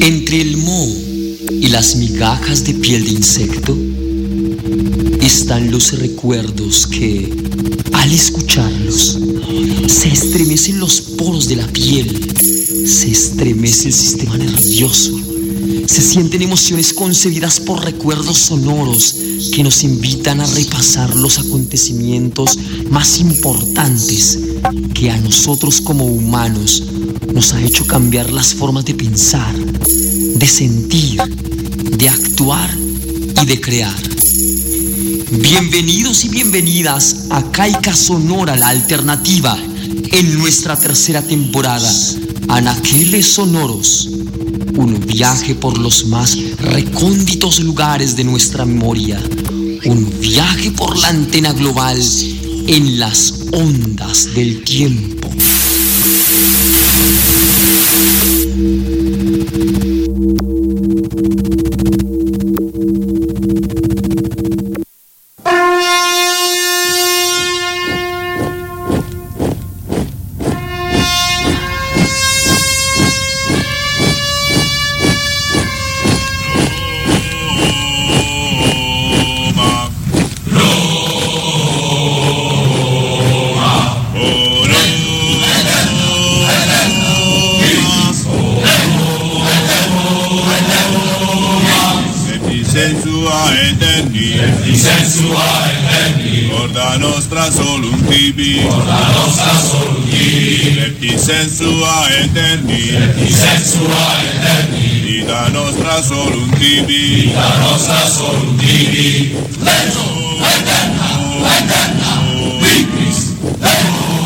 Entre el moho y las migajas de piel de insecto están los recuerdos que, al escucharlos, se estremecen los poros de la piel, se estremece el sistema nervioso, se sienten emociones concebidas por recuerdos sonoros que nos invitan a repasar los acontecimientos más importantes que a nosotros como humanos nos ha hecho cambiar las formas de pensar, de sentir, de actuar y de crear. Bienvenidos y bienvenidas a Caica Sonora, la alternativa, en nuestra tercera temporada, Anaqueles Sonoros, un viaje por los más recónditos lugares de nuestra memoria, un viaje por la antena global en las ondas del tiempo. sua eterni. Porta nostra solum tibi. Porta nostra solum tibi. Septi sensua eterni. Sensua. Vita nostra solum tibi. Vita nostra tibi. Lento, eterna, eterna. Vibris, lento.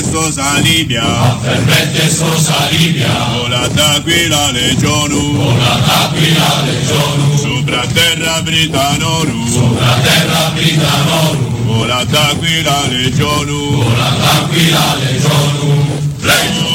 Jesús alivia. Affermet Jesús alivia. Con la d'aquila legioну. Con la d'aquila legioну. Sopra terra britanorum. Sopra terra britanorum. Con la d'aquila legioну. Con la d'aquila legioну. Legio.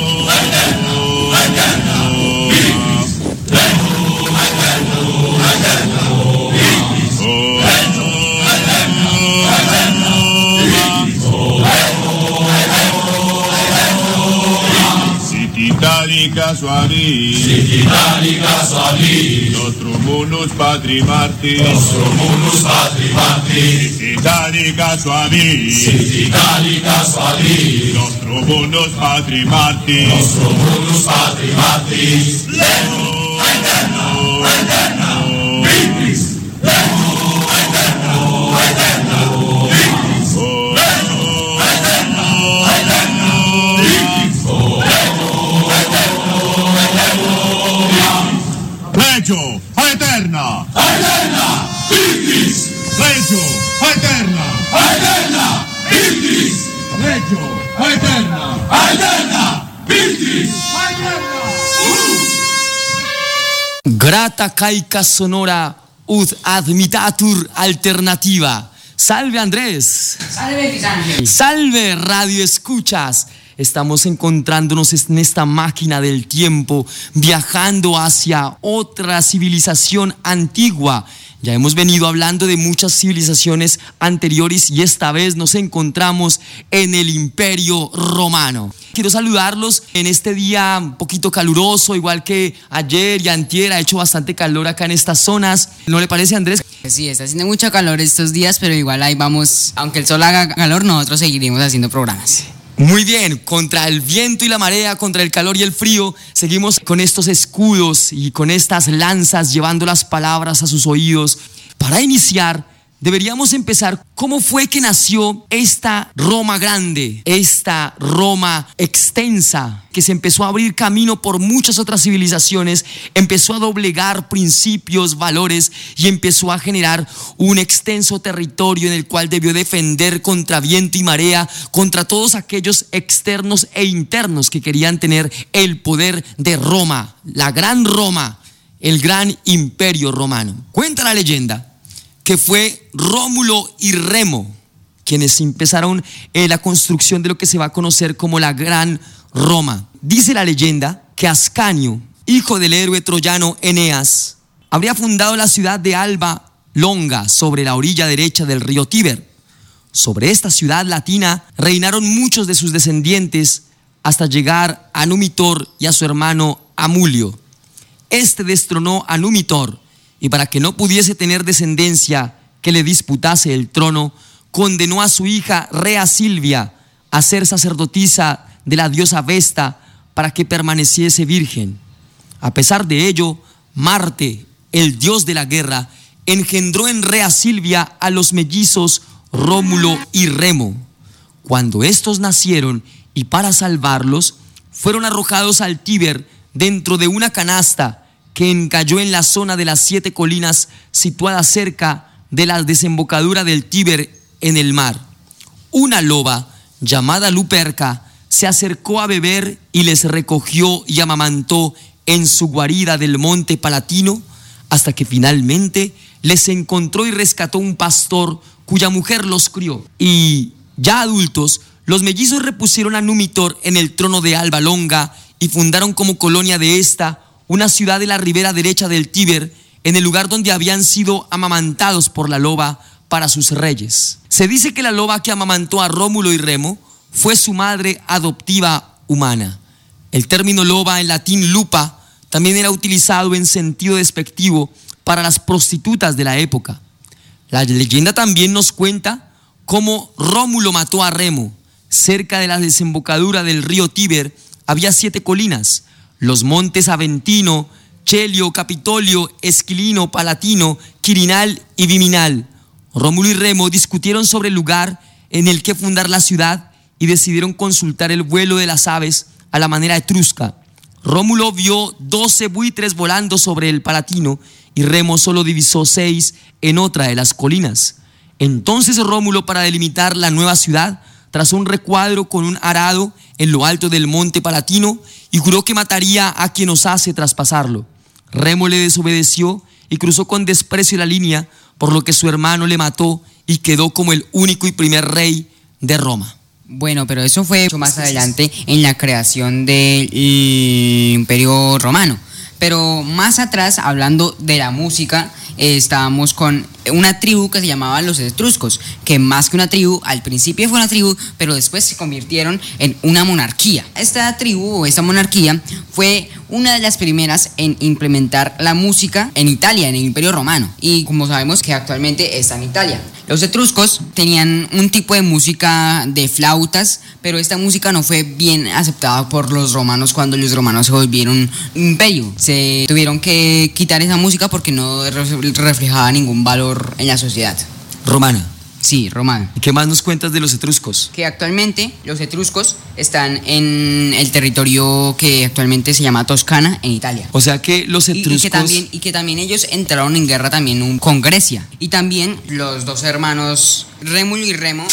Τιτάνικα Σουαλή. Συ Τιτάνικα Σουαλή. Νοστρομούλους Πατριμάρτη. Νοστρομούλους Πατριμάρτη. Τιτάνικα Σουαλή. Συ Τιτάνικα Σουαλή. Νοστρομούλους Πατριμάρτη. Νοστρομούλους Πατριμάρτη. Λέγω. Λέγω. Grata caica sonora ud admitatur alternativa. Salve Andrés. Salve. Salve Radio Escuchas. Estamos encontrándonos en esta máquina del tiempo, viajando hacia otra civilización antigua. Ya hemos venido hablando de muchas civilizaciones anteriores y esta vez nos encontramos en el Imperio Romano. Quiero saludarlos en este día un poquito caluroso, igual que ayer y antier, ha hecho bastante calor acá en estas zonas. ¿No le parece Andrés? Sí, está haciendo mucho calor estos días, pero igual ahí vamos, aunque el sol haga calor, nosotros seguiremos haciendo programas. Muy bien, contra el viento y la marea, contra el calor y el frío, seguimos con estos escudos y con estas lanzas llevando las palabras a sus oídos. Para iniciar, deberíamos empezar cómo fue que nació esta Roma grande, esta Roma extensa, que se empezó a abrir camino por muchas otras civilizaciones, empezó a doblegar principios, valores y empezó a generar un extenso territorio en el cual debió defender contra viento y marea, contra todos aquellos externos e internos que querían tener el poder de Roma, la gran Roma, el gran imperio romano. Cuenta la leyenda que fue Rómulo y Remo quienes empezaron eh, la construcción de lo que se va a conocer como la Gran Roma. Dice la leyenda que Ascanio, hijo del héroe troyano Eneas, habría fundado la ciudad de Alba Longa sobre la orilla derecha del río Tíber. Sobre esta ciudad latina reinaron muchos de sus descendientes hasta llegar a Numitor y a su hermano Amulio. Este destronó a Numitor y para que no pudiese tener descendencia que le disputase el trono, condenó a su hija Rea Silvia a ser sacerdotisa de la diosa Vesta para que permaneciese virgen. A pesar de ello, Marte, el dios de la guerra, engendró en Rea Silvia a los mellizos Rómulo y Remo. Cuando estos nacieron y para salvarlos, fueron arrojados al Tíber dentro de una canasta que encalló en la zona de las siete colinas situada cerca de la desembocadura del Tíber en el mar. Una loba llamada Luperca se acercó a beber y les recogió y amamantó en su guarida del monte Palatino hasta que finalmente les encontró y rescató un pastor cuya mujer los crió. Y ya adultos, los mellizos repusieron a Numitor en el trono de Alba Longa y fundaron como colonia de esta una ciudad de la ribera derecha del Tíber, en el lugar donde habían sido amamantados por la loba para sus reyes. Se dice que la loba que amamantó a Rómulo y Remo fue su madre adoptiva humana. El término loba en latín lupa también era utilizado en sentido despectivo para las prostitutas de la época. La leyenda también nos cuenta cómo Rómulo mató a Remo. Cerca de la desembocadura del río Tíber había siete colinas, los montes Aventino, Chelio, Capitolio, Esquilino, Palatino, Quirinal y Viminal. Rómulo y Remo discutieron sobre el lugar en el que fundar la ciudad y decidieron consultar el vuelo de las aves a la manera etrusca. Rómulo vio doce buitres volando sobre el Palatino y Remo solo divisó seis en otra de las colinas. Entonces Rómulo, para delimitar la nueva ciudad, trazó un recuadro con un arado en lo alto del monte Palatino y juró que mataría a quien osase traspasarlo. Remo le desobedeció y cruzó con desprecio la línea, por lo que su hermano le mató y quedó como el único y primer rey de Roma. Bueno, pero eso fue mucho más adelante en la creación del Imperio Romano. Pero más atrás, hablando de la música, estábamos con una tribu que se llamaba los etruscos, que más que una tribu, al principio fue una tribu, pero después se convirtieron en una monarquía. Esta tribu o esta monarquía fue una de las primeras en implementar la música en Italia, en el Imperio Romano, y como sabemos que actualmente está en Italia. Los etruscos tenían un tipo de música de flautas, pero esta música no fue bien aceptada por los romanos cuando los romanos se volvieron imperio. Se tuvieron que quitar esa música porque no reflejaba ningún valor en la sociedad. Romana. Sí, romana. ¿Y qué más nos cuentas de los etruscos? Que actualmente los etruscos están en el territorio que actualmente se llama Toscana, en Italia. O sea que los etruscos... y que también, y que también ellos entraron en guerra también con Grecia. Y también los dos hermanos Rémulo y Remo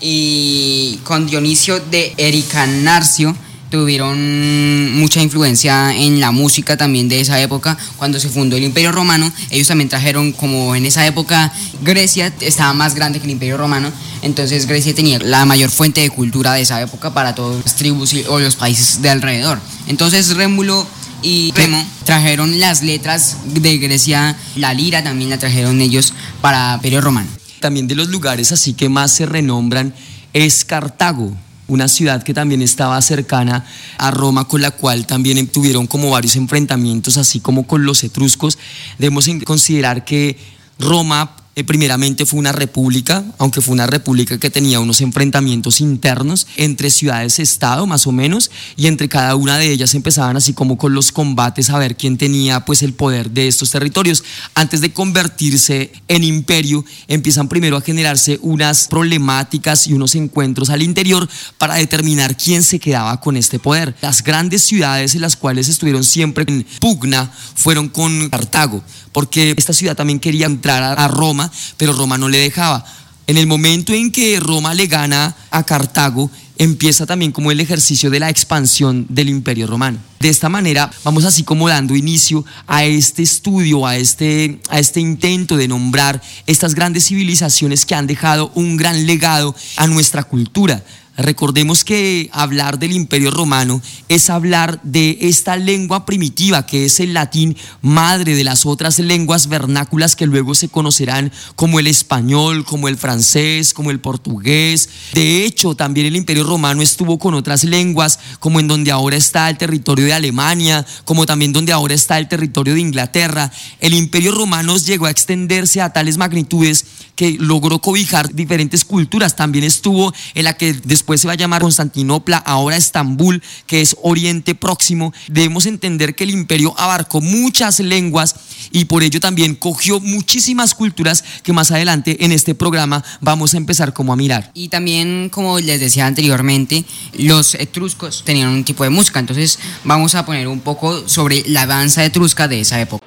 y con Dionisio de Ericanarcio tuvieron mucha influencia en la música también de esa época cuando se fundó el Imperio Romano. Ellos también trajeron como en esa época Grecia estaba más grande que el Imperio Romano entonces Grecia tenía la mayor fuente de cultura de esa época para todas las tribus y- o los países de alrededor. Entonces Rémulo y Remo trajeron las letras de Grecia, la lira también la trajeron ellos para Imperio Romano. También de los lugares así que más se renombran es Cartago, una ciudad que también estaba cercana a Roma, con la cual también tuvieron como varios enfrentamientos, así como con los etruscos. Debemos considerar que Roma eh, primeramente fue una república, aunque fue una república que tenía unos enfrentamientos internos entre ciudades-estado más o menos, y entre cada una de ellas empezaban así como con los combates a ver quién tenía pues el poder de estos territorios. Antes de convertirse en imperio, empiezan primero a generarse unas problemáticas y unos encuentros al interior para determinar quién se quedaba con este poder. Las grandes ciudades en las cuales estuvieron siempre en pugna fueron con Cartago, porque esta ciudad también quería entrar a- Roma, pero Roma no le dejaba. En el momento en que Roma le gana a Cartago, empieza también como el ejercicio de la expansión del imperio romano. De esta manera vamos así como dando inicio a este estudio, a este, a este intento de nombrar estas grandes civilizaciones que han dejado un gran legado a nuestra cultura. Recordemos que hablar del imperio romano es hablar de esta lengua primitiva que es el latín madre de las otras lenguas vernáculas que luego se conocerán como el español, como el francés, como el portugués. De hecho, también el imperio romano estuvo con otras lenguas como en donde ahora está el territorio de Alemania, como también donde ahora está el territorio de Inglaterra. El imperio romano llegó a extenderse a tales magnitudes que logró cobijar diferentes culturas. También estuvo en la que después se va a llamar Constantinopla, ahora Estambul, que es Oriente Próximo. Debemos entender que el imperio abarcó muchas lenguas y por ello también cogió muchísimas culturas que más adelante en este programa vamos a empezar como a mirar. Y también, como les decía anteriormente, los etruscos tenían un tipo de música, entonces vamos a poner un poco sobre la danza etrusca de esa época.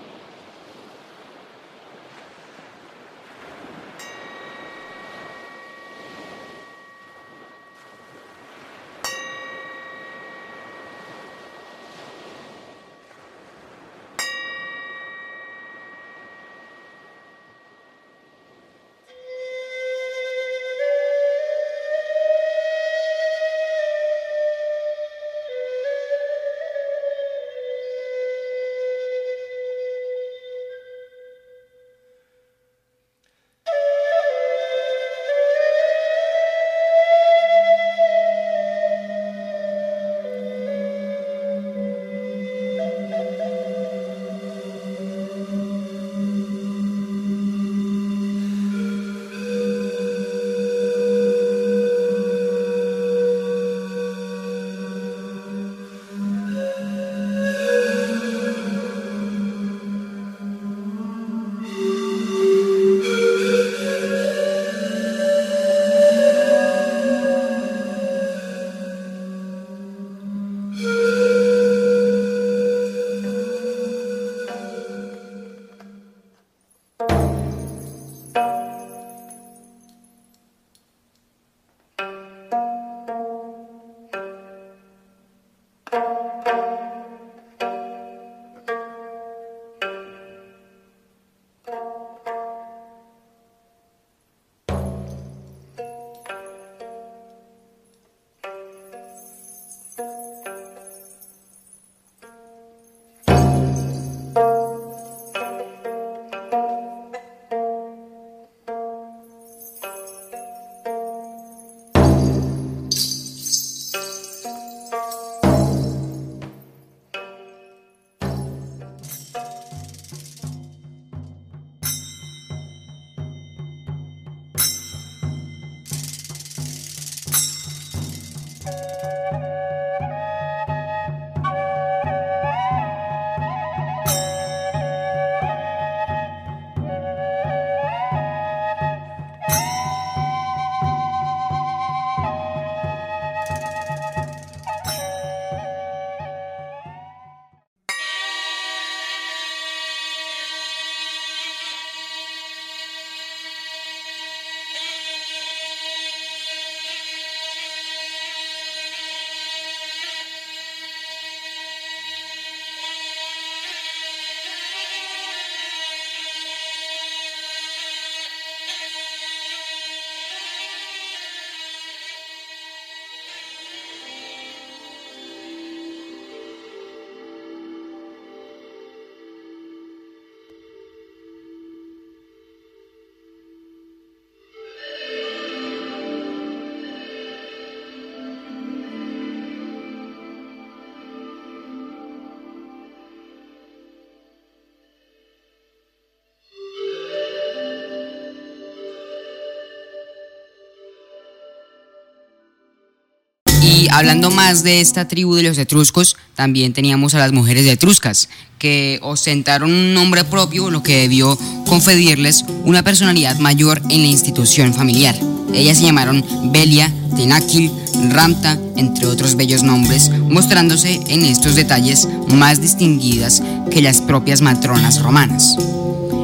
Hablando más de esta tribu de los etruscos, también teníamos a las mujeres etruscas, que ostentaron un nombre propio, lo que debió conferirles una personalidad mayor en la institución familiar. Ellas se llamaron Belia, Tenakil, Ramta, entre otros bellos nombres, mostrándose en estos detalles más distinguidas que las propias matronas romanas.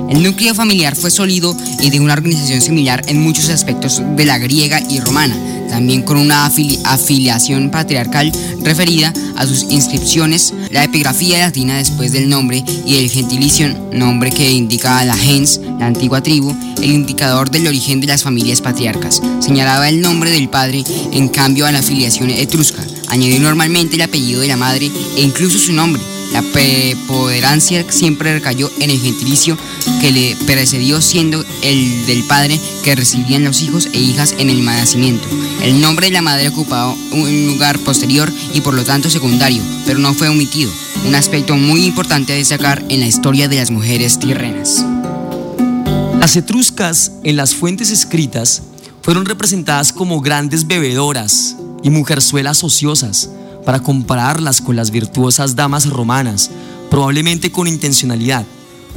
El núcleo familiar fue sólido y de una organización similar en muchos aspectos de la griega y romana, también con una afiliación patriarcal referida a sus inscripciones, la epigrafía latina después del nombre y el gentilicio, nombre que indica a la gens, la antigua tribu, el indicador del origen de las familias patriarcas. Señalaba el nombre del padre, en cambio a la afiliación etrusca. Añadió normalmente el apellido de la madre e incluso su nombre la preponderancia siempre recayó en el gentilicio que le precedió siendo el del padre que recibían los hijos e hijas en el nacimiento. El nombre de la madre ocupaba un lugar posterior y por lo tanto secundario, pero no fue omitido, un aspecto muy importante a destacar en la historia de las mujeres tirrenas. Las etruscas en las fuentes escritas fueron representadas como grandes bebedoras y mujerzuelas ociosas, para compararlas con las virtuosas damas romanas, probablemente con intencionalidad.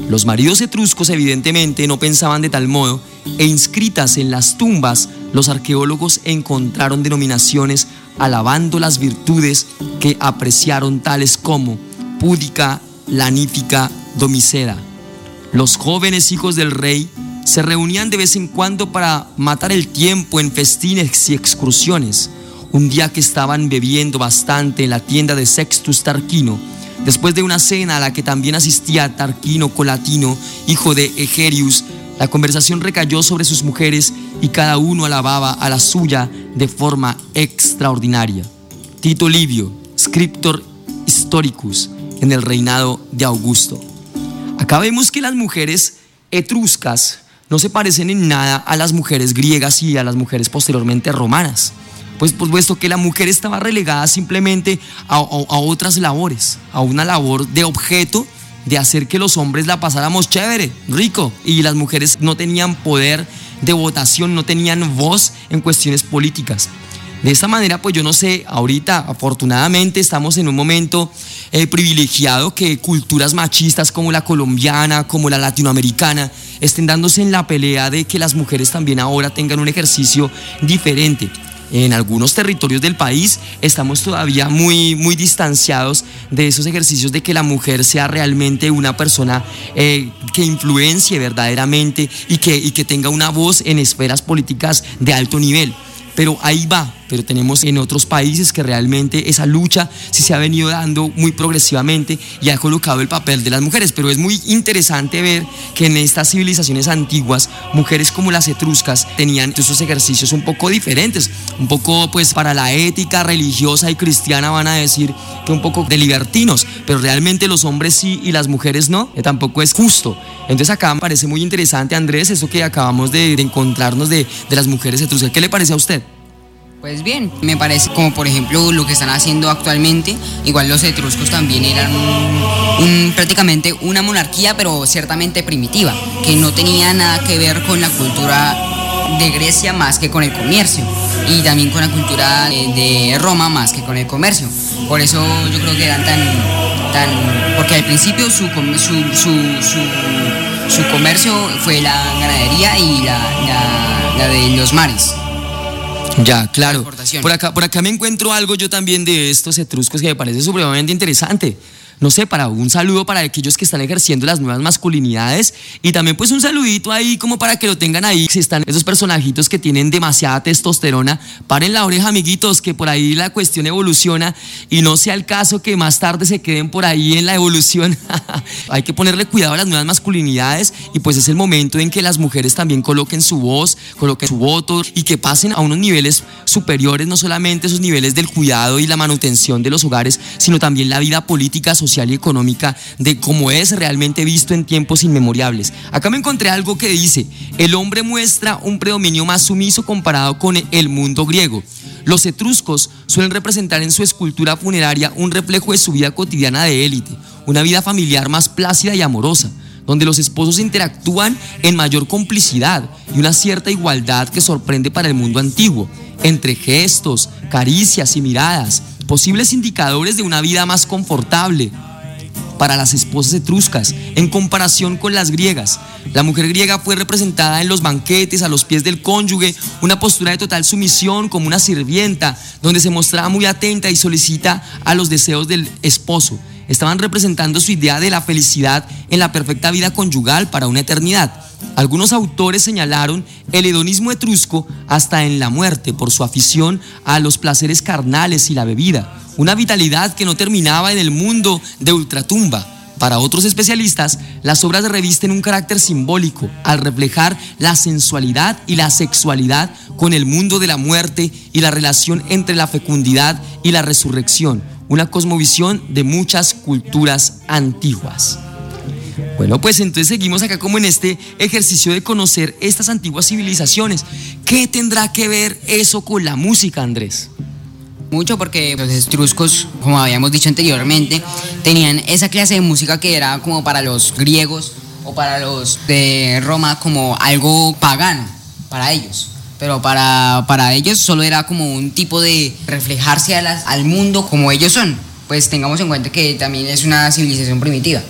Los maridos etruscos evidentemente no pensaban de tal modo e inscritas en las tumbas los arqueólogos encontraron denominaciones alabando las virtudes que apreciaron tales como púdica, lanítica, domiceda. Los jóvenes hijos del rey se reunían de vez en cuando para matar el tiempo en festines y excursiones. Un día que estaban bebiendo bastante en la tienda de Sextus Tarquino, después de una cena a la que también asistía Tarquino Colatino, hijo de Egerius, la conversación recayó sobre sus mujeres y cada uno alababa a la suya de forma extraordinaria. Tito Livio, Scriptor Historicus, en el reinado de Augusto. Acá vemos que las mujeres etruscas no se parecen en nada a las mujeres griegas y a las mujeres posteriormente romanas pues puesto que la mujer estaba relegada simplemente a, otras labores, a una labor de objeto de hacer que los hombres la pasáramos chévere, rico, y las mujeres no tenían poder de votación, no tenían voz en cuestiones políticas. De esta manera, pues yo no sé, ahorita afortunadamente estamos en un momento eh, privilegiado que culturas machistas como la colombiana, como la latinoamericana, estén dándose en la pelea de que las mujeres también ahora tengan un ejercicio diferente en algunos territorios del país estamos todavía muy, muy distanciados de esos ejercicios de que la mujer sea realmente una persona eh, que influencie verdaderamente y que, y que tenga una voz en esferas políticas de alto nivel. Pero ahí va, pero tenemos en otros países que realmente esa lucha sí se ha venido dando muy progresivamente y ha colocado el papel de las mujeres. Pero es muy interesante ver que en estas civilizaciones antiguas, mujeres como las etruscas tenían esos ejercicios un poco diferentes, un poco pues para la ética religiosa y cristiana van a decir que un poco de libertinos, pero realmente los hombres sí y las mujeres no, que tampoco es justo. Entonces acá me parece muy interesante, Andrés, eso que acabamos de, encontrarnos de, de las mujeres etruscas. ¿Qué le parece a usted? Pues bien, me parece como por ejemplo lo que están haciendo actualmente, igual los etruscos también eran prácticamente una monarquía, pero ciertamente primitiva, que no tenía nada que ver con la cultura de Grecia más que con el comercio y también con la cultura de, Roma más que con el comercio. Por eso yo creo que eran tan, tan porque al principio su, su, comercio fue la ganadería y la de los mares. Ya, claro. Por acá, por acá me encuentro algo yo también de estos etruscos que me parece supremamente interesante no sé, para un saludo para aquellos que están ejerciendo las nuevas masculinidades. Y también pues un saludito ahí como para que lo tengan ahí, si están esos personajitos que tienen demasiada testosterona, paren la oreja amiguitos, que por ahí la cuestión evoluciona. Y no sea el caso que más tarde se queden por ahí en la evolución. Hay que ponerle cuidado a las nuevas masculinidades. Y pues es el momento en que las mujeres también coloquen su voz, coloquen su voto y que pasen a unos niveles superiores, no solamente esos niveles del cuidado y la manutención de los hogares, sino también la vida política, social y económica de cómo es realmente visto en tiempos inmemoriales. Acá me encontré algo que dice, el hombre muestra un predominio más sumiso comparado con el mundo griego. Los etruscos suelen representar en su escultura funeraria un reflejo de su vida cotidiana de élite, una vida familiar más plácida y amorosa donde los esposos interactúan en mayor complicidad y una cierta igualdad que sorprende para el mundo antiguo, entre gestos, caricias y miradas, posibles indicadores de una vida más confortable, para las esposas etruscas en comparación con las griegas. La mujer griega fue representada en los banquetes a los pies del cónyuge, una postura de total sumisión como una sirvienta, donde se mostraba muy atenta y solicita a los deseos del esposo. Estaban representando su idea de la felicidad en la perfecta vida conyugal para una eternidad. Algunos autores señalaron el hedonismo etrusco hasta en la muerte por su afición a los placeres carnales y la bebida, una vitalidad que no terminaba en el mundo de ultratumba. Para otros especialistas, las obras revisten un carácter simbólico al reflejar la sensualidad y la sexualidad con el mundo de la muerte y la relación entre la fecundidad y la resurrección, una cosmovisión de muchas culturas antiguas. Bueno, pues entonces seguimos acá como en este ejercicio de conocer estas antiguas civilizaciones. ¿Qué tendrá que ver eso con la música, Andrés? Mucho porque los etruscos, como habíamos dicho anteriormente, tenían esa clase de música que era como para los griegos o para los de Roma como algo pagano para ellos. Pero para, para ellos solo era como un tipo de reflejarse a al mundo como ellos son. Pues tengamos en cuenta que también es una civilización primitiva.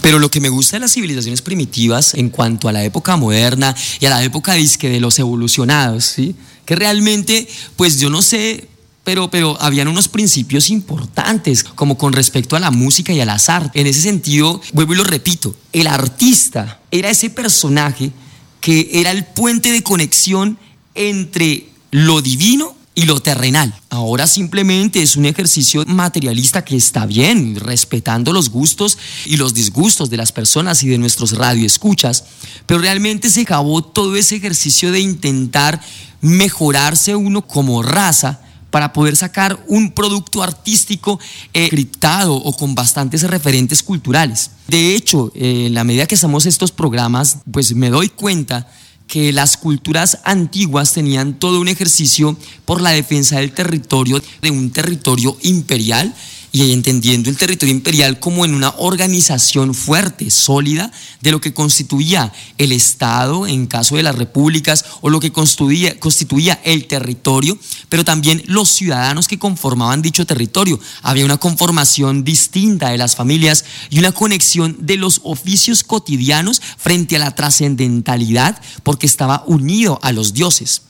Pero lo que me gusta de las civilizaciones primitivas en cuanto a la época moderna y a la época disque de los evolucionados, ¿sí? que realmente, pues yo no sé, pero, pero habían unos principios importantes, como con respecto a la música y a las artes. En ese sentido, vuelvo y lo repito, el artista era ese personaje que era el puente de conexión entre lo divino y lo terrenal. Ahora simplemente es un ejercicio materialista que está bien, respetando los gustos y los disgustos de las personas y de nuestros radioescuchas, pero realmente se acabó todo ese ejercicio de intentar mejorarse uno como raza para poder sacar un producto artístico eh, criptado o con bastantes referentes culturales. De hecho, eh, en la medida que hacemos estos programas, pues me doy cuenta que las culturas antiguas tenían todo un ejercicio por la defensa del territorio, de un territorio imperial, y entendiendo el territorio imperial como en una organización fuerte, sólida, de lo que constituía el Estado en caso de las repúblicas o lo que constituía, constituía el territorio, pero también los ciudadanos que conformaban dicho territorio. Había una conformación distinta de las familias y una conexión de los oficios cotidianos frente a la trascendentalidad porque estaba unido a los dioses.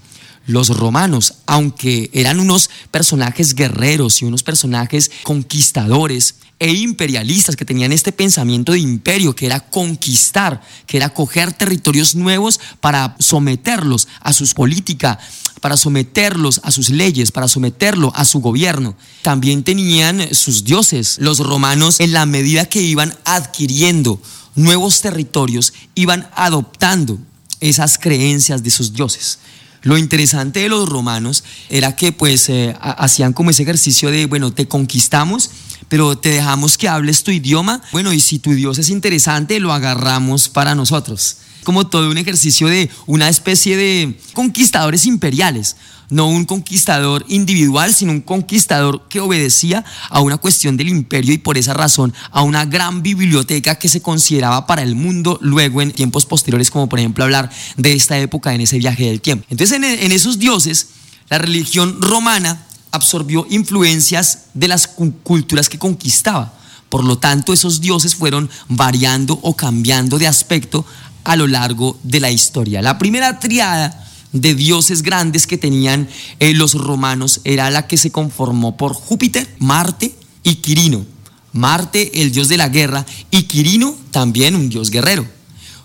Los romanos, aunque eran unos personajes guerreros y unos personajes conquistadores e imperialistas que tenían este pensamiento de imperio, que era conquistar, que era coger territorios nuevos para someterlos a sus políticas, para someterlos a sus leyes, para someterlo a su gobierno. También tenían sus dioses. Los romanos, en la medida que iban adquiriendo nuevos territorios, iban adoptando esas creencias de sus dioses. Lo interesante de los romanos era que pues eh, ha- hacían como ese ejercicio de, bueno, te conquistamos, pero te dejamos que hables tu idioma, bueno, y si tu dios es interesante, lo agarramos para nosotros. Como todo un ejercicio de una especie de conquistadores imperiales, no un conquistador individual, sino un conquistador que obedecía a una cuestión del imperio y por esa razón a una gran biblioteca que se consideraba para el mundo luego en tiempos posteriores, como por ejemplo hablar de esta época en ese viaje del tiempo. Entonces en, esos dioses, la religión romana absorbió influencias de las cu- culturas que conquistaba. Por lo tanto, esos dioses fueron variando o cambiando de aspecto a lo largo de la historia. La primera triada de dioses grandes que tenían eh, los romanos era la que se conformó por Júpiter, Marte y Quirino. Marte, el dios de la guerra, y Quirino, también un dios guerrero.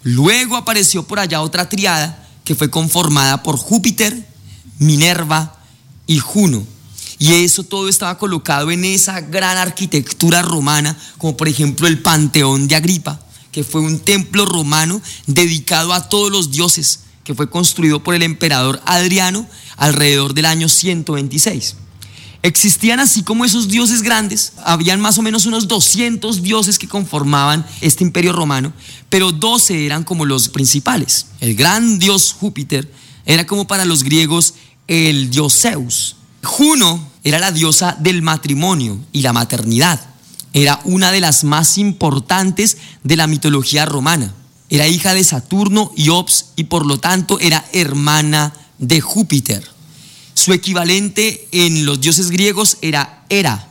Luego apareció por allá otra triada que fue conformada por Júpiter, Minerva y Juno. Y eso todo estaba colocado en esa gran arquitectura romana, como por ejemplo el Panteón de Agripa, que fue un templo romano dedicado a todos los dioses, que fue construido por el emperador Adriano alrededor del año 126. Existían así como esos dioses grandes, habían más o menos unos 200 dioses que conformaban este imperio romano, pero 12 eran como los principales. El gran dios Júpiter era como para los griegos el dios Zeus. Juno era la diosa del matrimonio y la maternidad. Era una de las más importantes de la mitología romana. Era hija de Saturno y Ops y por lo tanto era hermana de Júpiter. Su equivalente en los dioses griegos era Hera.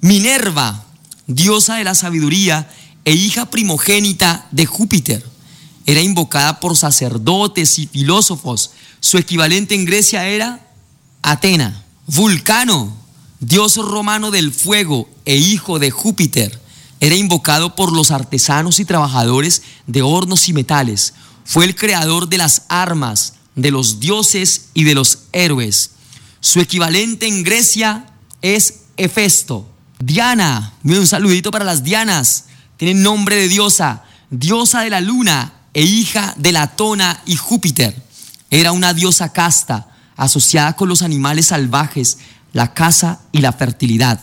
Minerva, diosa de la sabiduría e hija primogénita de Júpiter. Era invocada por sacerdotes y filósofos. Su equivalente en Grecia era Atena. Vulcano, dios romano del fuego e hijo de Júpiter. Era invocado por los artesanos y trabajadores de hornos y metales. Fue el creador de las armas, de los dioses y de los héroes. Su equivalente en Grecia es Hefesto. Diana, un saludito para las Dianas. Tienen nombre de diosa, diosa de la luna e hija de Latona y Júpiter. Era una diosa casta, asociada con los animales salvajes, la caza y la fertilidad.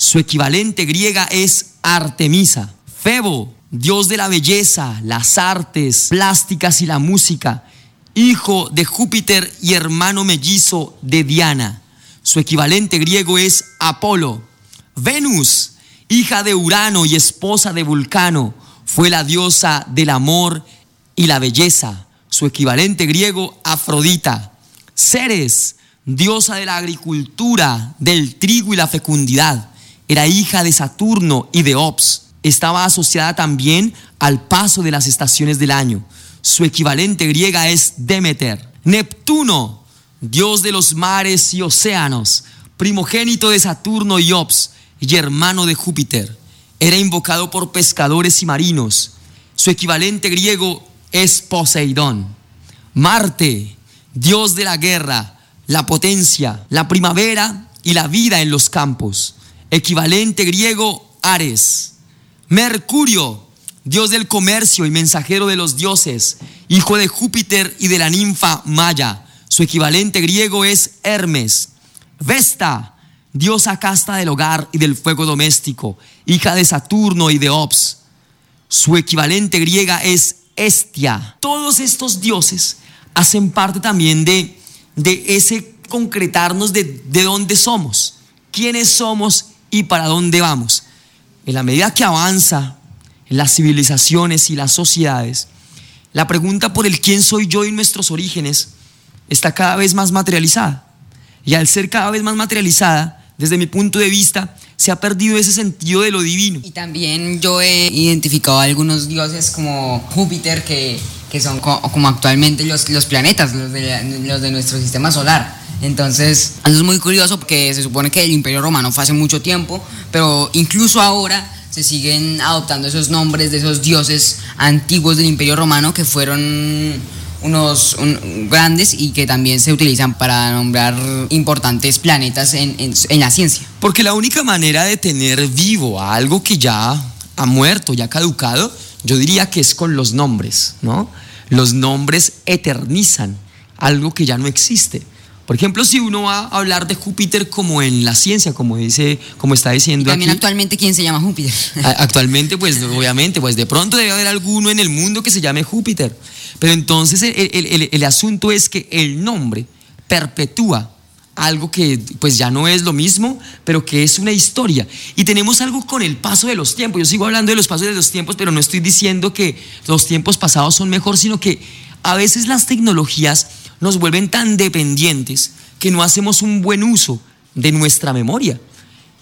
Su equivalente griega es Artemisa. Febo, dios de la belleza, las artes plásticas y la música, hijo de Júpiter y hermano mellizo de Diana. Su equivalente griego es Apolo. Venus, hija de Urano y esposa de Vulcano, fue la diosa del amor y la belleza. Su equivalente griego, Afrodita. Ceres, diosa de la agricultura, del trigo y la fecundidad. Era hija de Saturno y de Ops. Estaba asociada también al paso de las estaciones del año. Su equivalente griega es Demeter. Neptuno, dios de los mares y océanos, primogénito de Saturno y Ops y hermano de Júpiter. Era invocado por pescadores y marinos. Su equivalente griego es Poseidón. Marte, dios de la guerra, la potencia, la primavera y la vida en los campos. Equivalente griego Ares. Mercurio, dios del comercio y mensajero de los dioses, hijo de Júpiter y de la ninfa Maya. Su equivalente griego es Hermes. Vesta, diosa casta del hogar y del fuego doméstico, hija de Saturno y de Ops. Su equivalente griega es Estia. Todos estos dioses hacen parte también de, de ese concretarnos de, de dónde somos, quiénes somos y para dónde vamos. En la medida que avanza las civilizaciones y las sociedades, la pregunta por el quién soy yo y nuestros orígenes está cada vez más materializada. Y al ser cada vez más materializada, desde mi punto de vista, se ha perdido ese sentido de lo divino. Y también yo he identificado a algunos dioses como Júpiter, que, que son co- como actualmente los, los planetas, los de, los de nuestro sistema solar. Entonces, eso es muy curioso porque se supone que el Imperio Romano fue hace mucho tiempo, pero incluso ahora se siguen adoptando esos nombres de esos dioses antiguos del Imperio Romano que fueron unos un- grandes y que también se utilizan para nombrar importantes planetas en, en- en la ciencia. Porque la única manera de tener vivo a algo que ya ha muerto, ya caducado, yo diría que es con los nombres, ¿no? Los nombres eternizan algo que ya no existe. Por ejemplo, si uno va a hablar de Júpiter como en la ciencia, como dice, como está Y diciendo también aquí, actualmente, ¿quién se llama Júpiter? Actualmente, pues obviamente, pues de pronto debe haber alguno en el mundo que se llame Júpiter. Pero entonces el, el- el- el asunto es que el nombre perpetúa algo que pues ya no es lo mismo, pero que es una historia. Y tenemos algo con el paso de los tiempos. Yo sigo hablando de los pasos de los tiempos, pero no estoy diciendo que los tiempos pasados son mejor, sino que a veces las tecnologías nos vuelven tan dependientes que no hacemos un buen uso de nuestra memoria.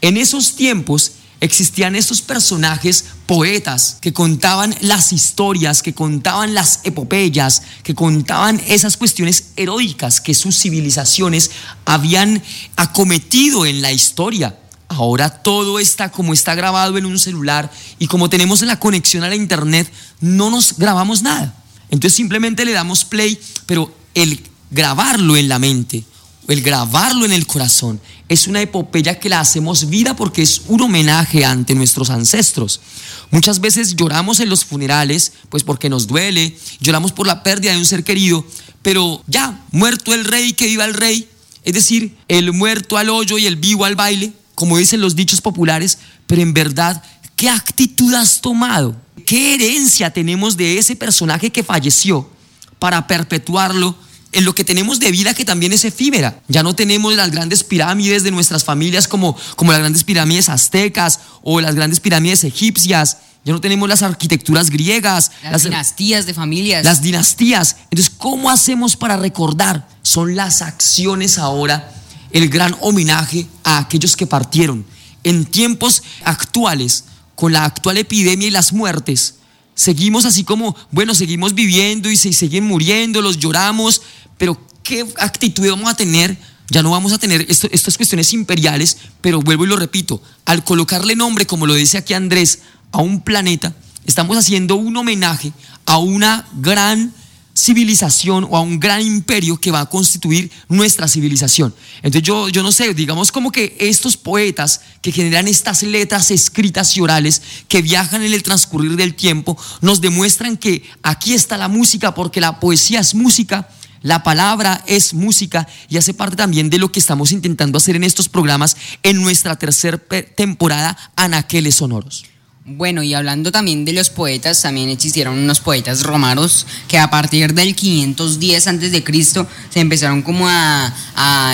En esos tiempos existían estos personajes poetas que contaban las historias, que contaban las epopeyas, que contaban esas cuestiones heroicas que sus civilizaciones habían acometido en la historia. Ahora todo está como está grabado en un celular y como tenemos la conexión a la internet, no nos grabamos nada. Entonces simplemente le damos play, pero el grabarlo en la mente, el grabarlo en el corazón, es una epopeya que la hacemos vida porque es un homenaje ante nuestros ancestros. Muchas veces lloramos en los funerales, pues porque nos duele, lloramos por la pérdida de un ser querido, pero ya, muerto el rey, que viva el rey, es decir, el muerto al hoyo y el vivo al baile, como dicen los dichos populares, pero en verdad, ¿qué actitud has tomado? ¿Qué herencia tenemos de ese personaje que falleció para perpetuarlo en lo que tenemos de vida que también es efímera? Ya no tenemos las grandes pirámides de nuestras familias como, como las grandes pirámides aztecas o las grandes pirámides egipcias. Ya no tenemos las arquitecturas griegas, Las, dinastías de familias. las dinastías. Entonces, ¿cómo hacemos para recordar? Son las acciones ahora el gran homenaje a aquellos que partieron. En tiempos actuales, con la actual epidemia y las muertes, seguimos así como, bueno, seguimos viviendo y se siguen muriendo, los lloramos, pero ¿qué actitud vamos a tener? Ya no vamos a tener esto- estas cuestiones imperiales, pero vuelvo y lo repito, al colocarle nombre, como lo dice aquí Andrés, a un planeta, estamos haciendo un homenaje a una gran civilización o a un gran imperio que va a constituir nuestra civilización. Entonces yo, yo no sé, digamos como que estos poetas que generan estas letras escritas y orales que viajan en el transcurrir del tiempo nos demuestran que aquí está la música porque la poesía es música. La palabra es música y hace parte también de lo que estamos intentando hacer en estos programas en nuestra tercera temporada Anaqueles Sonoros. Bueno, y hablando también de los poetas, también existieron unos poetas romanos que a partir del 510 antes de Cristo se empezaron como a,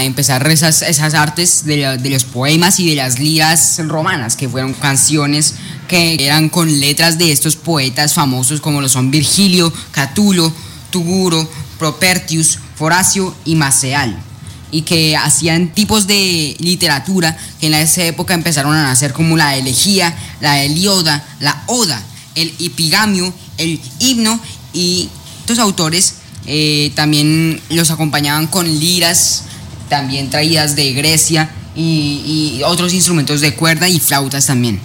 empezar esas, esas artes de, de los poemas y de las liras romanas, que fueron canciones que eran con letras de estos poetas famosos como lo son Virgilio, Catulo, Tuguro, Propertius, Foracio y Maceal y que hacían tipos de literatura que en esa época empezaron a nacer como la elegía, la elioda, la oda, el epigamio, el himno y estos autores eh, también los acompañaban con liras también traídas de Grecia y, y otros instrumentos de cuerda y flautas también.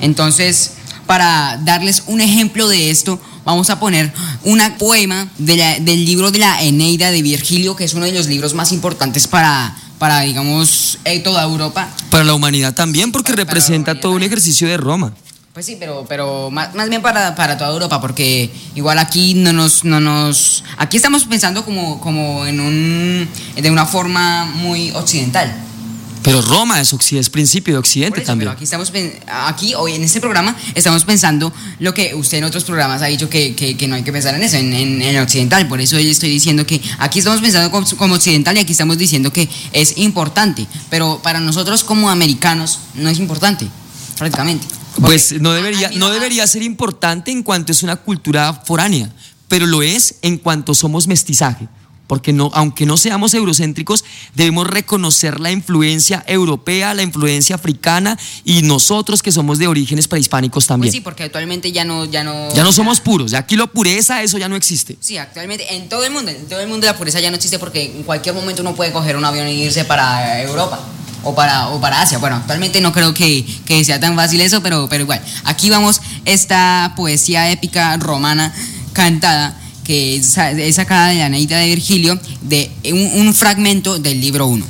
Entonces, para darles un ejemplo de esto, vamos a poner un poema de la- del libro de la Eneida de Virgilio, que es uno de los libros más importantes para, para digamos, eh, toda Europa. Para la humanidad también porque Para- para representa humanidad todo un ejercicio de Roma. Pues sí, pero, pero más, más bien para, para toda Europa, porque igual aquí no nos, no nos. Aquí estamos pensando como, como en un. de una forma muy occidental. Pero Roma es, es principio de Occidente eso, también. Pero aquí estamos aquí hoy en este programa estamos pensando lo que usted en otros programas ha dicho que, que- que no hay que pensar en eso, en, en, en occidental. Por eso yo estoy diciendo que aquí estamos pensando como, como occidental y aquí estamos diciendo que es importante. Pero para nosotros como americanos no es importante, prácticamente. Pues no debería, no debería ser importante en cuanto es una cultura foránea, pero lo es en cuanto somos mestizaje. Porque no, aunque no seamos eurocéntricos, debemos reconocer la influencia europea, la influencia africana y nosotros que somos de orígenes prehispánicos Pues también. sí, porque actualmente ya no, ya no. Ya no somos puros, ya aquí la pureza, eso ya no existe. Sí, actualmente en todo el mundo, en todo el mundo la pureza ya no existe porque en cualquier momento uno puede coger un avión e irse para Europa o para, o para Asia. Bueno, actualmente no creo que, que sea tan fácil eso, pero, pero igual. Aquí vamos esta poesía épica romana cantada que es, sa- es sacada de la Neida de Virgilio de un, un fragmento del libro 1.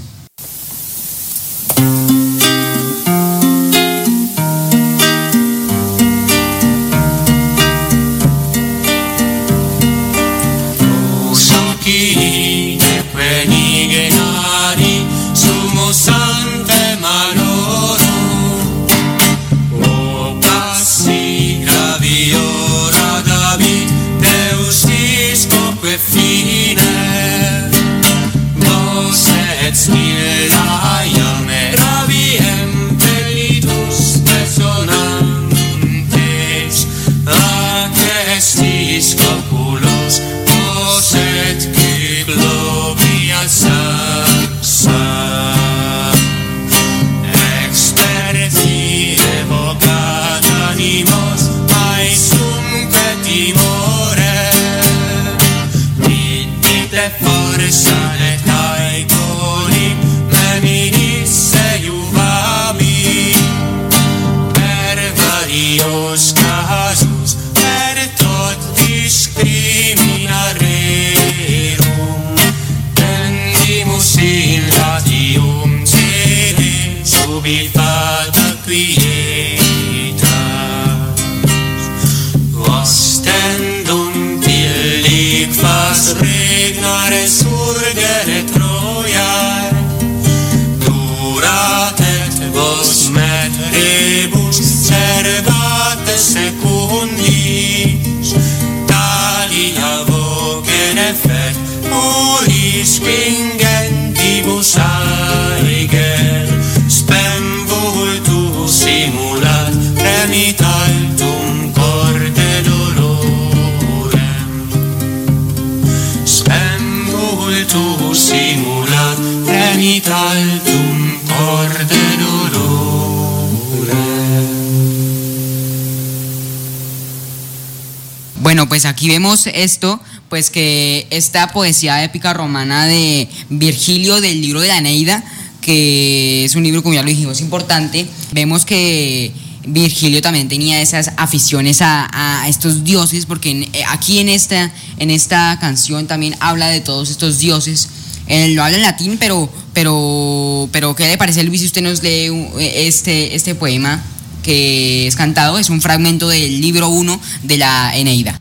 Bueno, pues aquí vemos esto, pues que esta poesía épica romana de Virgilio del libro de la Eneida, que es un libro, como ya lo dijimos, importante, vemos que Virgilio también tenía esas aficiones a, estos dioses, porque eh, aquí en esta, en esta canción también habla de todos estos dioses. Él lo habla en latín, pero, pero, pero ¿qué le parece, Luis, si usted nos lee un- este, este poema que es cantado? Es un fragmento del libro 1 de la Eneida.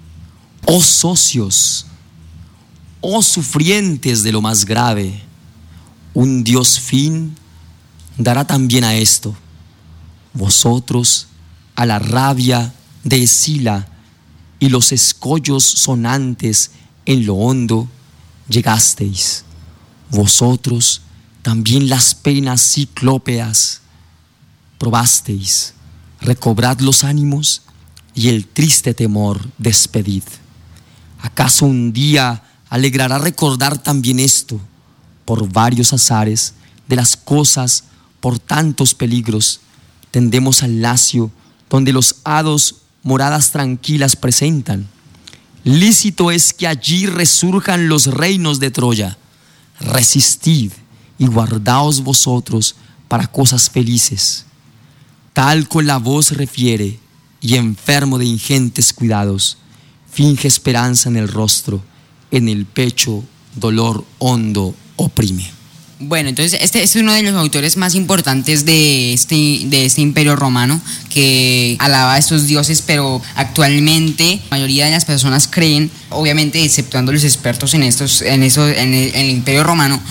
Oh socios, oh sufrientes de lo más grave, un Dios fin dará también a esto. Vosotros a la rabia de Escila y los escollos sonantes en lo hondo llegasteis. Vosotros también las penas ciclópeas probasteis. Recobrad los ánimos y el triste temor despedid. ¿Acaso un día alegrará recordar también esto, por varios azares de las cosas, por tantos peligros? Tendemos al lacio, donde los hados moradas tranquilas presentan. Lícito es que allí resurjan los reinos de Troya. Resistid y guardaos vosotros para cosas felices. Tal con la voz refiere, y enfermo de ingentes cuidados, finge esperanza en el rostro, en el pecho dolor hondo oprime. Bueno, entonces este es uno de los autores más importantes de este, de este imperio romano que alaba a estos dioses, pero actualmente la mayoría de las personas creen, obviamente exceptuando los expertos en estos, en eso, en el, en el imperio romano,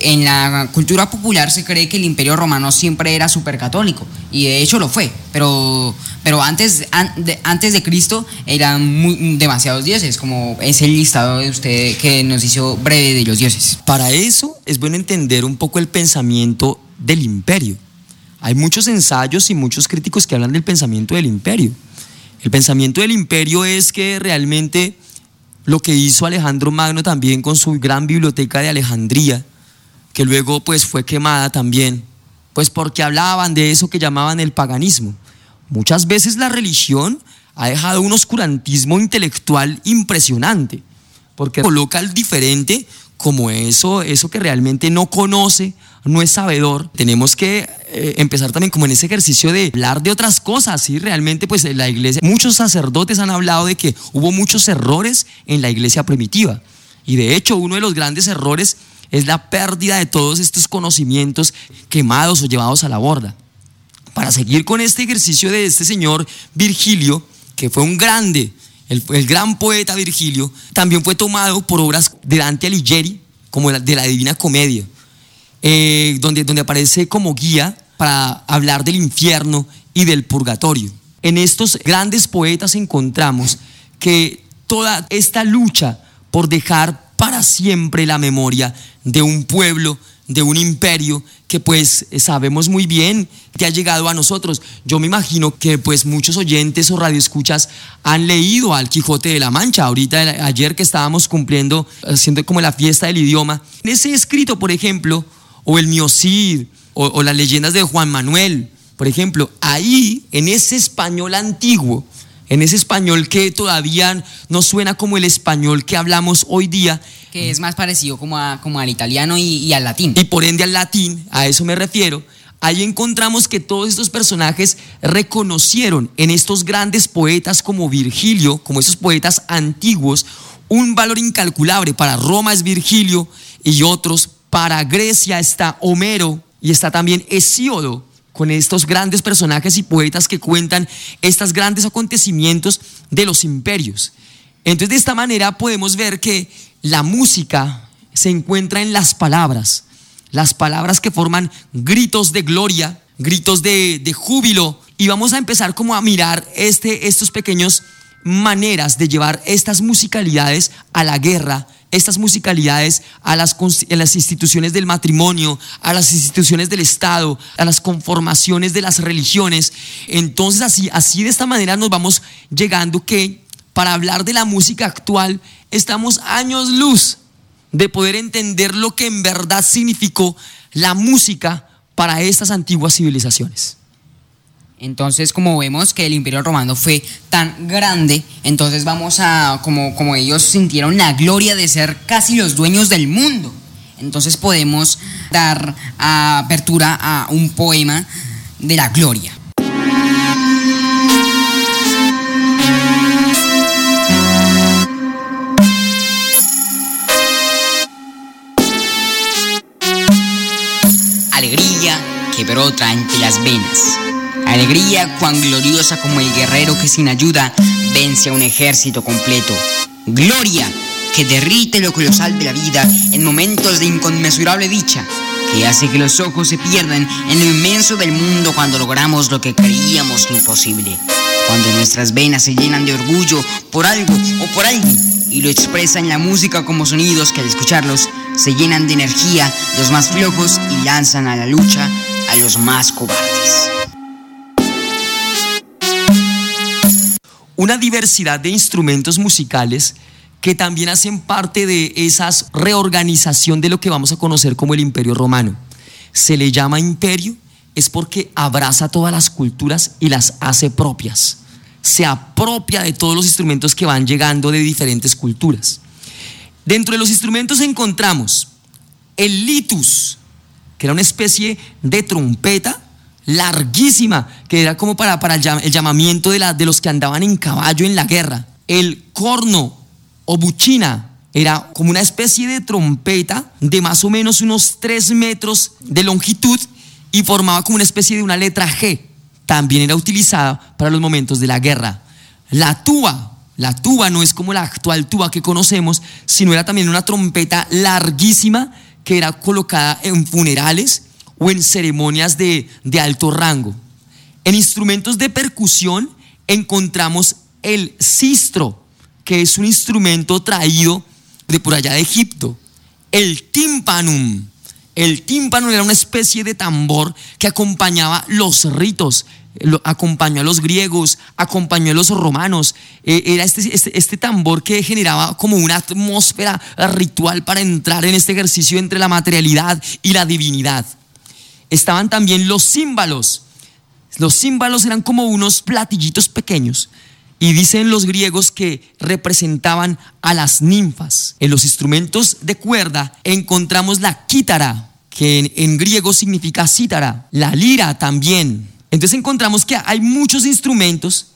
en la cultura popular se cree que el imperio romano siempre era supercatólico y de hecho lo fue, pero, pero antes, an- de, antes de Cristo eran muy, demasiados dioses, como es el listado de usted que nos hizo breve de los dioses. Para eso es bueno entender un poco el pensamiento del imperio. Hay muchos ensayos y muchos críticos que hablan del pensamiento del imperio. El pensamiento del imperio es que realmente lo que hizo Alejandro Magno también con su gran biblioteca de Alejandría, que luego pues fue quemada también, pues porque hablaban de eso que llamaban el paganismo. Muchas veces la religión ha dejado un oscurantismo intelectual impresionante, porque coloca al diferente como eso, eso que realmente no conoce, no es sabedor. Tenemos que eh, empezar también como en ese ejercicio de hablar de otras cosas, ¿sí? Realmente pues en la iglesia, muchos sacerdotes han hablado de que hubo muchos errores en la iglesia primitiva. Y de hecho uno de los grandes errores es la pérdida de todos estos conocimientos quemados o llevados a la borda. Para seguir con este ejercicio de este señor Virgilio, que fue un grande, el, gran poeta Virgilio, también fue tomado por obras de Dante Alighieri, como de la Divina Comedia, eh, donde, donde aparece como guía para hablar del infierno y del purgatorio. En estos grandes poetas encontramos que toda esta lucha por dejar para siempre la memoria de un pueblo, de un imperio que pues sabemos muy bien que ha llegado a nosotros. Yo me imagino que pues muchos oyentes o radioescuchas han leído al Quijote de la Mancha. Ahorita ayer que estábamos cumpliendo, haciendo como la fiesta del idioma. Ese escrito, por ejemplo, o el Miocid, o, o las leyendas de Juan Manuel, por ejemplo, ahí en ese español antiguo, en ese español que todavía no suena como el español que hablamos hoy día, que es más parecido como, a- como al italiano y, y al latín. y por ende al latín, a eso me refiero, ahí encontramos que todos estos personajes reconocieron en estos grandes poetas como Virgilio, como esos poetas antiguos, un valor incalculable. Para Roma es Virgilio y otros, para Grecia está Homero y está también Hesíodo, con estos grandes personajes y poetas que cuentan estos grandes acontecimientos de los imperios. Entonces, de esta manera podemos ver que la música se encuentra en las palabras, las palabras que forman gritos de gloria, gritos de, de júbilo, y vamos a empezar como a mirar este, estos pequeños maneras de llevar estas musicalidades a la guerra, estas musicalidades a las, a las instituciones del matrimonio, a las instituciones del Estado, a las conformaciones de las religiones. Entonces así, así de esta manera nos vamos llegando que para hablar de la música actual estamos años luz de poder entender lo que en verdad significó la música para estas antiguas civilizaciones. Entonces, como vemos que el Imperio Romano fue tan grande, entonces vamos a, como, como ellos sintieron la gloria de ser casi los dueños del mundo. Entonces podemos dar apertura a un poema de la gloria. Alegría que brota entre las venas Alegría cuán gloriosa como el guerrero que sin ayuda vence a un ejército completo. Gloria que derrite lo colosal de la vida en momentos de inconmensurable dicha, que hace que los ojos se pierdan en lo inmenso del mundo cuando logramos lo que creíamos imposible. Cuando nuestras venas se llenan de orgullo por algo o por alguien y lo expresa en la música como sonidos que al escucharlos se llenan de energía los más flojos y lanzan a la lucha a los más cobardes. Una diversidad de instrumentos musicales que también hacen parte de esa reorganización de lo que vamos a conocer como el Imperio Romano. Se le llama imperio es porque abraza todas las culturas y las hace propias se apropia de todos los instrumentos que van llegando de diferentes culturas. Dentro de los instrumentos encontramos el litus, que era una especie de trompeta larguísima, que era como para, para el llamamiento de, la, de los que andaban en caballo en la guerra. El corno o buchina era como una especie de trompeta de más o menos unos 3 metros de longitud y formaba como una especie de una letra G también era utilizada para los momentos de la guerra. La tuba, la tuba no es como la actual tuba que conocemos, sino era también una trompeta larguísima que era colocada en funerales o en ceremonias de, alto rango. En instrumentos de percusión encontramos el sistro, que es un instrumento traído de por allá de Egipto. El timpanum, el tímpano era una especie de tambor que acompañaba los ritos, acompañó a los griegos, acompañó a los romanos. Eh, era este, este, este, tambor que generaba como una atmósfera ritual para entrar en este ejercicio entre la materialidad y la divinidad. Estaban también los címbalos. Los címbalos eran como unos platillitos pequeños y dicen los griegos que representaban a las ninfas. En los instrumentos de cuerda encontramos la quítara, que en, griego significa cítara, la lira también. Entonces encontramos que hay muchos instrumentos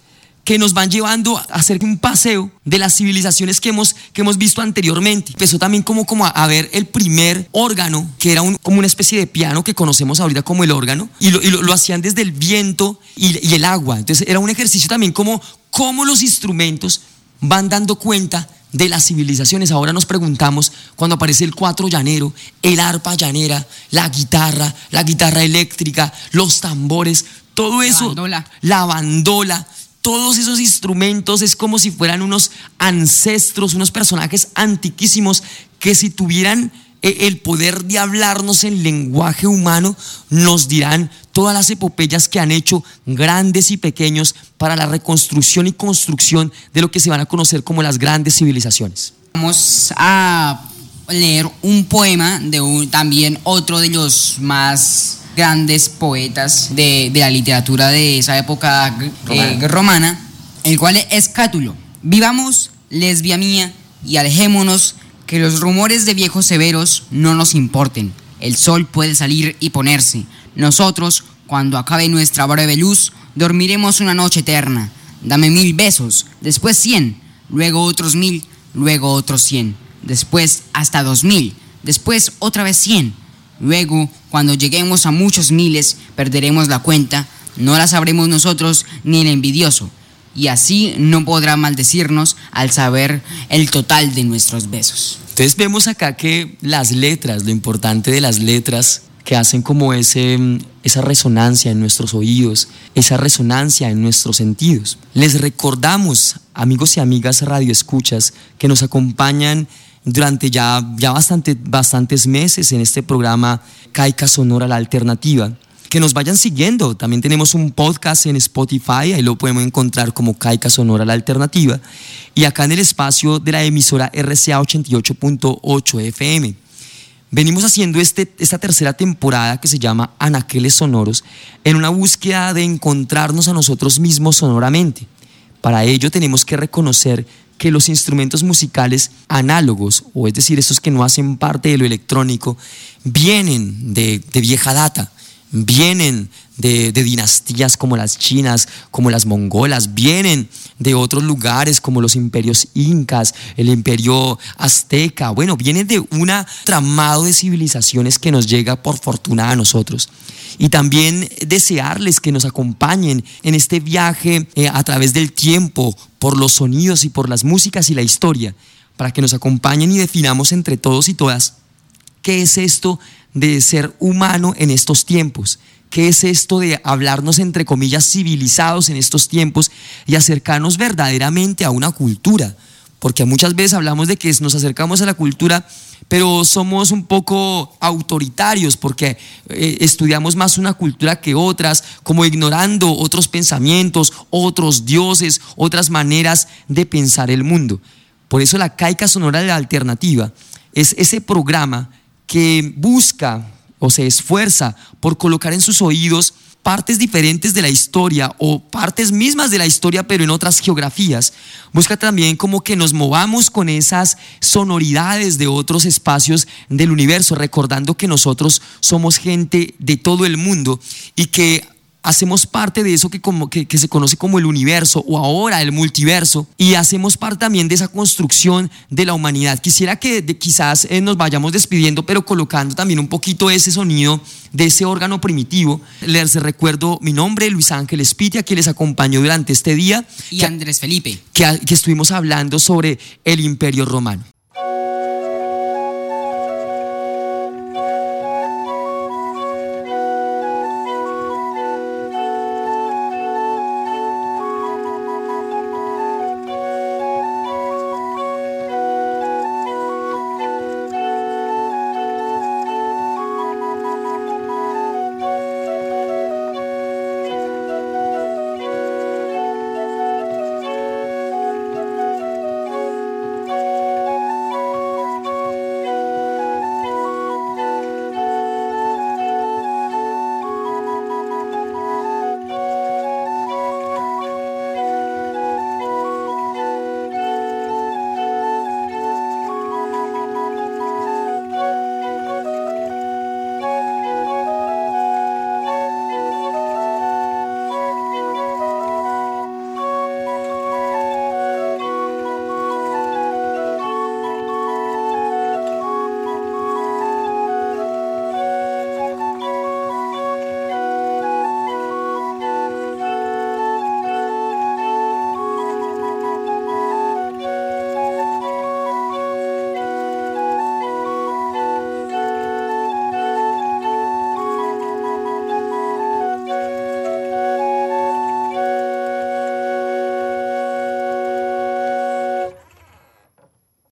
que nos van llevando a hacer un paseo de las civilizaciones que hemos, que hemos visto anteriormente. Empezó también como, como a, ver el primer órgano, que era un, como una especie de piano que conocemos ahorita como el órgano, y lo, y lo, hacían desde el viento y, y, el agua. Entonces era un ejercicio también como cómo los instrumentos van dando cuenta de las civilizaciones. Ahora nos preguntamos cuando aparece el cuatro llanero, el arpa llanera, la guitarra, la guitarra eléctrica, los tambores, todo eso, la bandola, todos esos instrumentos es como si fueran unos ancestros, unos personajes antiquísimos que si tuvieran eh, el poder de hablarnos en lenguaje humano, nos dirán todas las epopeyas que han hecho grandes y pequeños para la reconstrucción y construcción de lo que se van a conocer como las grandes civilizaciones. Vamos a leer un poema de también otro de los más grandes poetas de, la literatura de esa época eh, romana, el cual es Cátulo. Vivamos, lesbia mía, y alejémonos que los rumores de viejos severos no nos importen. El sol puede salir y ponerse. Nosotros, cuando acabe nuestra breve luz, dormiremos una noche eterna. Dame mil besos, después cien, luego otros mil, luego otros cien, después hasta dos mil, después otra vez cien. Luego, cuando lleguemos a muchos miles, perderemos la cuenta, no la sabremos nosotros ni el envidioso, y así no podrá maldecirnos al saber el total de nuestros besos. Entonces vemos acá que las letras, lo importante de las letras que hacen como ese, esa resonancia en nuestros oídos, esa resonancia en nuestros sentidos. Les recordamos, amigos y amigas radioescuchas, que nos acompañan durante ya, ya bastante, bastantes meses en este programa Caica Sonora La Alternativa que nos vayan siguiendo. También tenemos un podcast en Spotify, ahí lo podemos encontrar como Caica Sonora La Alternativa. Y acá en el espacio de la emisora RCA 88.8 FM. Venimos haciendo este, esta tercera temporada que se llama Anaqueles Sonoros en una búsqueda de encontrarnos a nosotros mismos sonoramente. Para ello tenemos que reconocer que los instrumentos musicales análogos, o es decir, esos que no hacen parte de lo electrónico, vienen de, de vieja data vienen de, dinastías como las chinas, como las mongolas, vienen de otros lugares como los imperios incas, el imperio azteca, bueno, viene de un tramado de civilizaciones que nos llega por fortuna a nosotros. Y también desearles que nos acompañen en este viaje eh, a través del tiempo, por los sonidos y por las músicas y la historia, para que nos acompañen y definamos entre todos y todas qué es esto de ser humano en estos tiempos, qué es esto de hablarnos entre comillas civilizados en estos tiempos y acercarnos verdaderamente a una cultura, porque muchas veces hablamos de que nos acercamos a la cultura, pero somos un poco autoritarios porque eh, estudiamos más una cultura que otras, como ignorando otros pensamientos, otros dioses, otras maneras de pensar el mundo. Por eso la Caica Sonora de la Alternativa es ese programa que busca o se esfuerza por colocar en sus oídos partes diferentes de la historia o partes mismas de la historia pero en otras geografías. Busca también como que nos movamos con esas sonoridades de otros espacios del universo, recordando que nosotros somos gente de todo el mundo y que hacemos parte de eso que, como, que, se conoce como el universo o ahora el multiverso y hacemos parte también de esa construcción de la humanidad. Quisiera que quizás eh, nos vayamos despidiendo, pero colocando también un poquito ese sonido de ese órgano primitivo. Les recuerdo mi nombre, Luis Ángel Espitia, que les acompañó durante este día. Y Andrés Felipe. que estuvimos hablando sobre el imperio romano.